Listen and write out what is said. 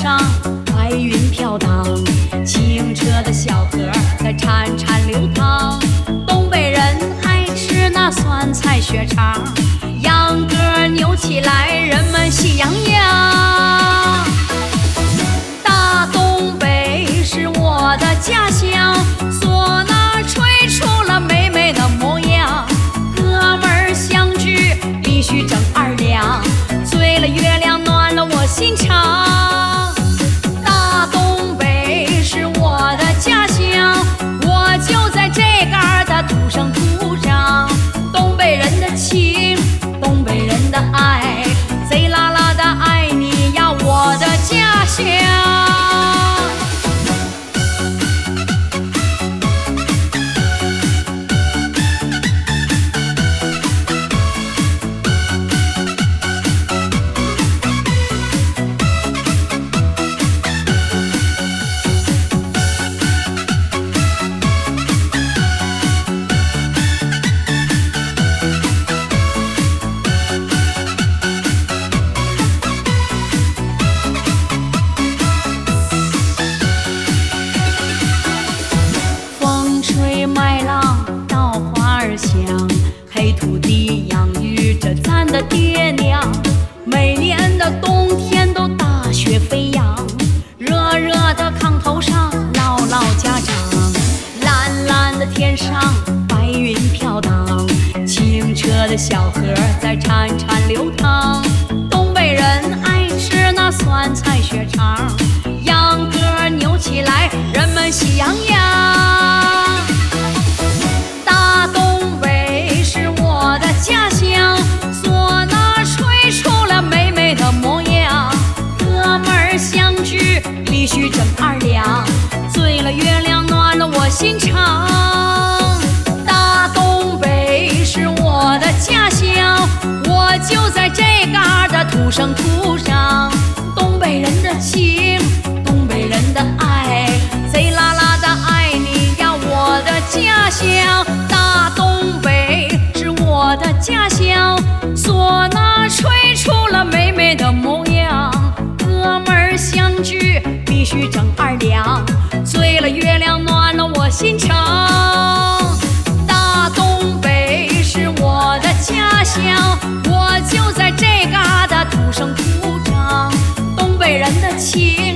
上白云飘荡，清澈的小河在潺潺流淌。东北人爱吃那酸菜血肠，秧歌扭起来，人们喜洋洋。大东北是我的家乡，唢呐吹出了美美的模样。哥们儿相聚必须整二两，醉了月亮暖了我心肠。香，黑土地养育着咱的爹娘。每年的冬天都大雪飞扬，热热的炕头上唠唠家常，蓝蓝的天上白云飘荡，清澈的小河在潺潺流淌。必须整二两，醉了月亮暖了我心肠。大东北是我的家乡，我就在这嘎儿的土生土长。东北人的情，东北人的爱，贼拉拉的爱你呀，我的家乡。大东北是我的家乡，唢呐吹出了美美的模去整二两，醉了月亮暖了我心肠。大东北是我的家乡，我就在这嘎达土生土长。东北人的情，